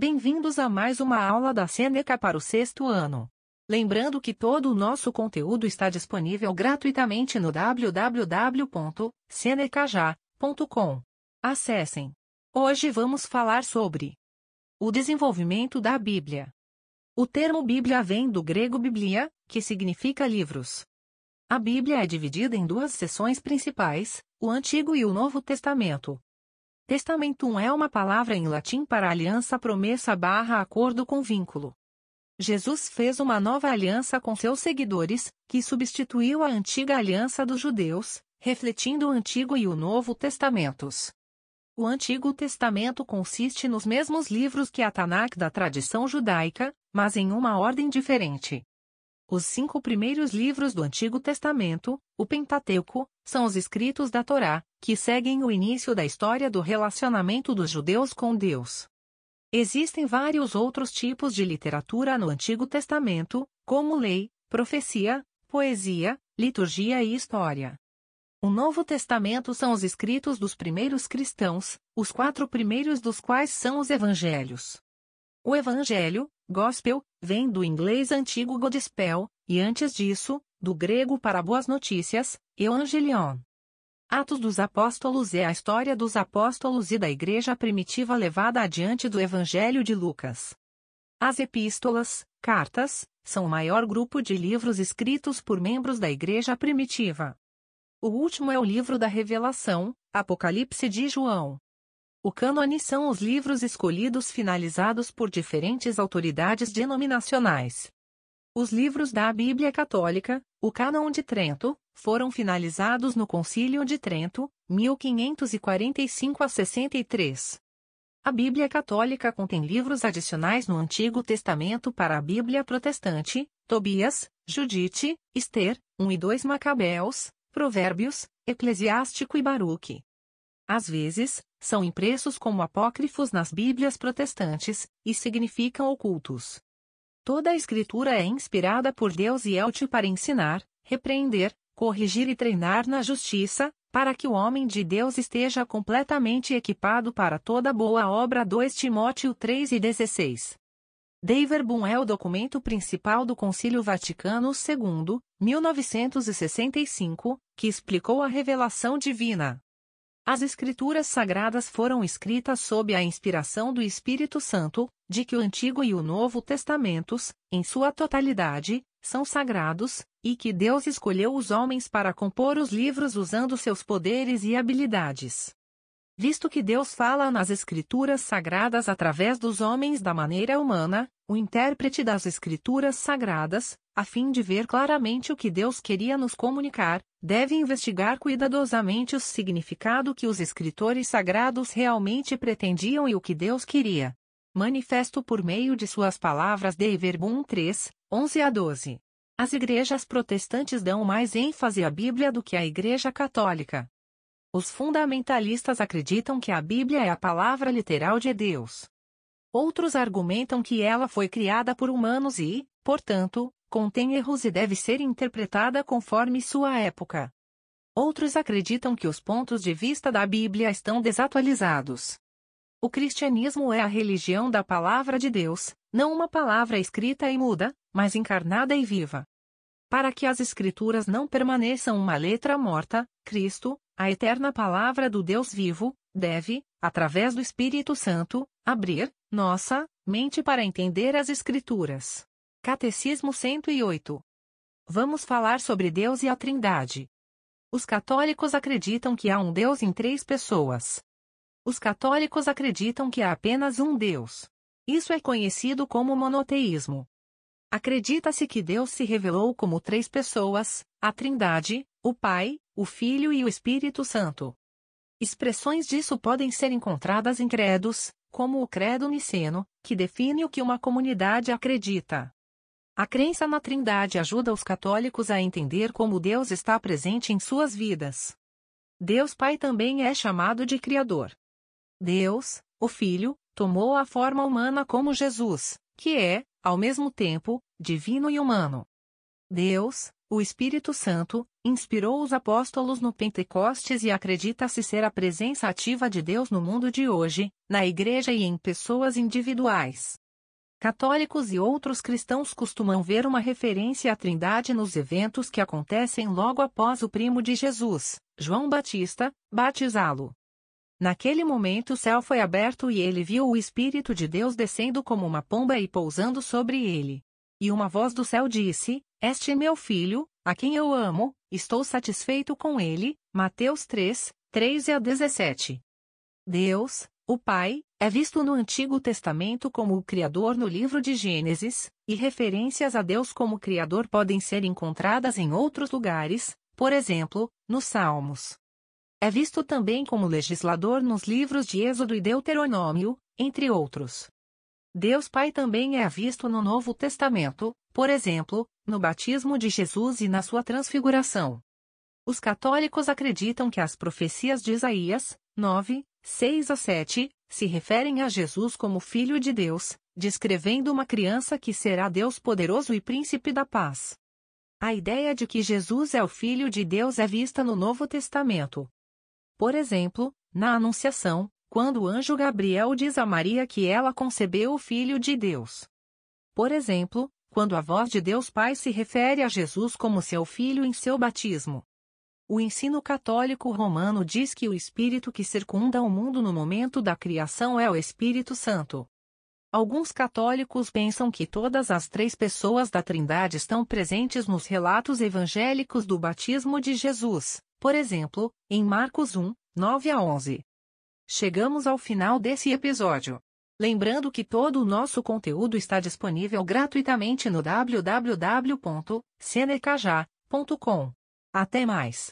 Bem-vindos a mais uma aula da Seneca para o sexto ano. Lembrando que todo o nosso conteúdo está disponível gratuitamente no www.senecaja.com. Acessem. Hoje vamos falar sobre o desenvolvimento da Bíblia. O termo Bíblia vem do grego biblia, que significa livros. A Bíblia é dividida em duas seções principais, o Antigo e o Novo Testamento. Testamentum é uma palavra em latim para aliança, promessa barra acordo com vínculo. Jesus fez uma nova aliança com seus seguidores, que substituiu a antiga aliança dos judeus, refletindo o Antigo e o Novo Testamentos. O Antigo Testamento consiste nos mesmos livros que a Tanakh da tradição judaica, mas em uma ordem diferente. Os cinco primeiros livros do Antigo Testamento, o Pentateuco, são os escritos da Torá, que seguem o início da história do relacionamento dos judeus com Deus. Existem vários outros tipos de literatura no Antigo Testamento, como lei, profecia, poesia, liturgia e história. O Novo Testamento são os escritos dos primeiros cristãos, os quatro primeiros dos quais são os evangelhos. O evangelho, gospel, vem do inglês antigo Godspell, e antes disso, do grego para boas notícias, Evangelion. Atos dos Apóstolos é a história dos apóstolos e da igreja primitiva levada adiante do Evangelho de Lucas. As epístolas, cartas, são o maior grupo de livros escritos por membros da igreja primitiva. O último é o livro da Revelação, Apocalipse de João. O cânone são os livros escolhidos finalizados por diferentes autoridades denominacionais. Os livros da Bíblia Católica, o Cânon de Trento, foram finalizados no Concílio de Trento, 1545 a 63. A Bíblia Católica contém livros adicionais no Antigo Testamento para a Bíblia Protestante, Tobias, Judite, Esther, 1 e 2 Macabeus, Provérbios, Eclesiástico e Baruque. Às vezes, são impressos como apócrifos nas Bíblias protestantes, e significam ocultos. Toda a Escritura é inspirada por Deus e é útil para ensinar, repreender, corrigir e treinar na justiça, para que o homem de Deus esteja completamente equipado para toda boa obra 2 Timóteo 3 e 16. Dei Verbum é o documento principal do Concílio Vaticano II, 1965, que explicou a revelação divina. As Escrituras Sagradas foram escritas sob a inspiração do Espírito Santo, de que o Antigo e o Novo Testamentos, em sua totalidade, são sagrados, e que Deus escolheu os homens para compor os livros usando seus poderes e habilidades. Visto que Deus fala nas Escrituras Sagradas através dos homens da maneira humana, o intérprete das Escrituras Sagradas, a fim de ver claramente o que Deus queria nos comunicar, deve investigar cuidadosamente o significado que os escritores sagrados realmente pretendiam e o que Deus queria. Manifesto por meio de suas palavras de Verbum 3, 11 a 12. As igrejas protestantes dão mais ênfase à Bíblia do que a Igreja Católica. Os fundamentalistas acreditam que a Bíblia é a palavra literal de Deus. Outros argumentam que ela foi criada por humanos e, portanto, contém erros e deve ser interpretada conforme sua época. Outros acreditam que os pontos de vista da Bíblia estão desatualizados. O cristianismo é a religião da palavra de Deus, não uma palavra escrita e muda, mas encarnada e viva. Para que as Escrituras não permaneçam uma letra morta, Cristo, a eterna palavra do Deus vivo, deve, através do Espírito Santo, abrir nossa mente para entender as Escrituras. Catecismo 108. Vamos falar sobre Deus e a Trindade. Os católicos acreditam que há um Deus em três pessoas. Os católicos acreditam que há apenas um Deus. Isso é conhecido como monoteísmo. Acredita-se que Deus se revelou como três pessoas: a Trindade, o Pai, o Filho e o Espírito Santo. Expressões disso podem ser encontradas em credos, como o Credo Niceno, que define o que uma comunidade acredita. A crença na Trindade ajuda os católicos a entender como Deus está presente em suas vidas. Deus Pai também é chamado de Criador. Deus, o Filho, tomou a forma humana como Jesus, que é, ao mesmo tempo, divino e humano. Deus, O Espírito Santo inspirou os apóstolos no Pentecostes e acredita-se ser a presença ativa de Deus no mundo de hoje, na igreja e em pessoas individuais. Católicos e outros cristãos costumam ver uma referência à Trindade nos eventos que acontecem logo após o primo de Jesus, João Batista, batizá-lo. Naquele momento o céu foi aberto e ele viu o Espírito de Deus descendo como uma pomba e pousando sobre ele. E uma voz do céu disse: Este é meu filho, a quem eu amo, estou satisfeito com ele. Mateus 3, 3 a 17. Deus, o Pai, é visto no Antigo Testamento como o Criador no livro de Gênesis, e referências a Deus como Criador podem ser encontradas em outros lugares, por exemplo, nos Salmos. É visto também como legislador nos livros de Êxodo e Deuteronômio, entre outros. Deus Pai também é visto no Novo Testamento, por exemplo, no batismo de Jesus e na sua transfiguração. Os católicos acreditam que as profecias de Isaías, 9, 6 a 7, se referem a Jesus como Filho de Deus, descrevendo uma criança que será Deus poderoso e príncipe da paz. A ideia de que Jesus é o Filho de Deus é vista no Novo Testamento. Por exemplo, na Anunciação, quando o anjo Gabriel diz a Maria que ela concebeu o Filho de Deus. Por exemplo, quando a voz de Deus Pai se refere a Jesus como seu filho em seu batismo. O ensino católico romano diz que o Espírito que circunda o mundo no momento da criação é o Espírito Santo. Alguns católicos pensam que todas as três pessoas da Trindade estão presentes nos relatos evangélicos do batismo de Jesus, por exemplo, em Marcos 1, 9 a 11. Chegamos ao final desse episódio. Lembrando que todo o nosso conteúdo está disponível gratuitamente no www.senecaja.com. Até mais!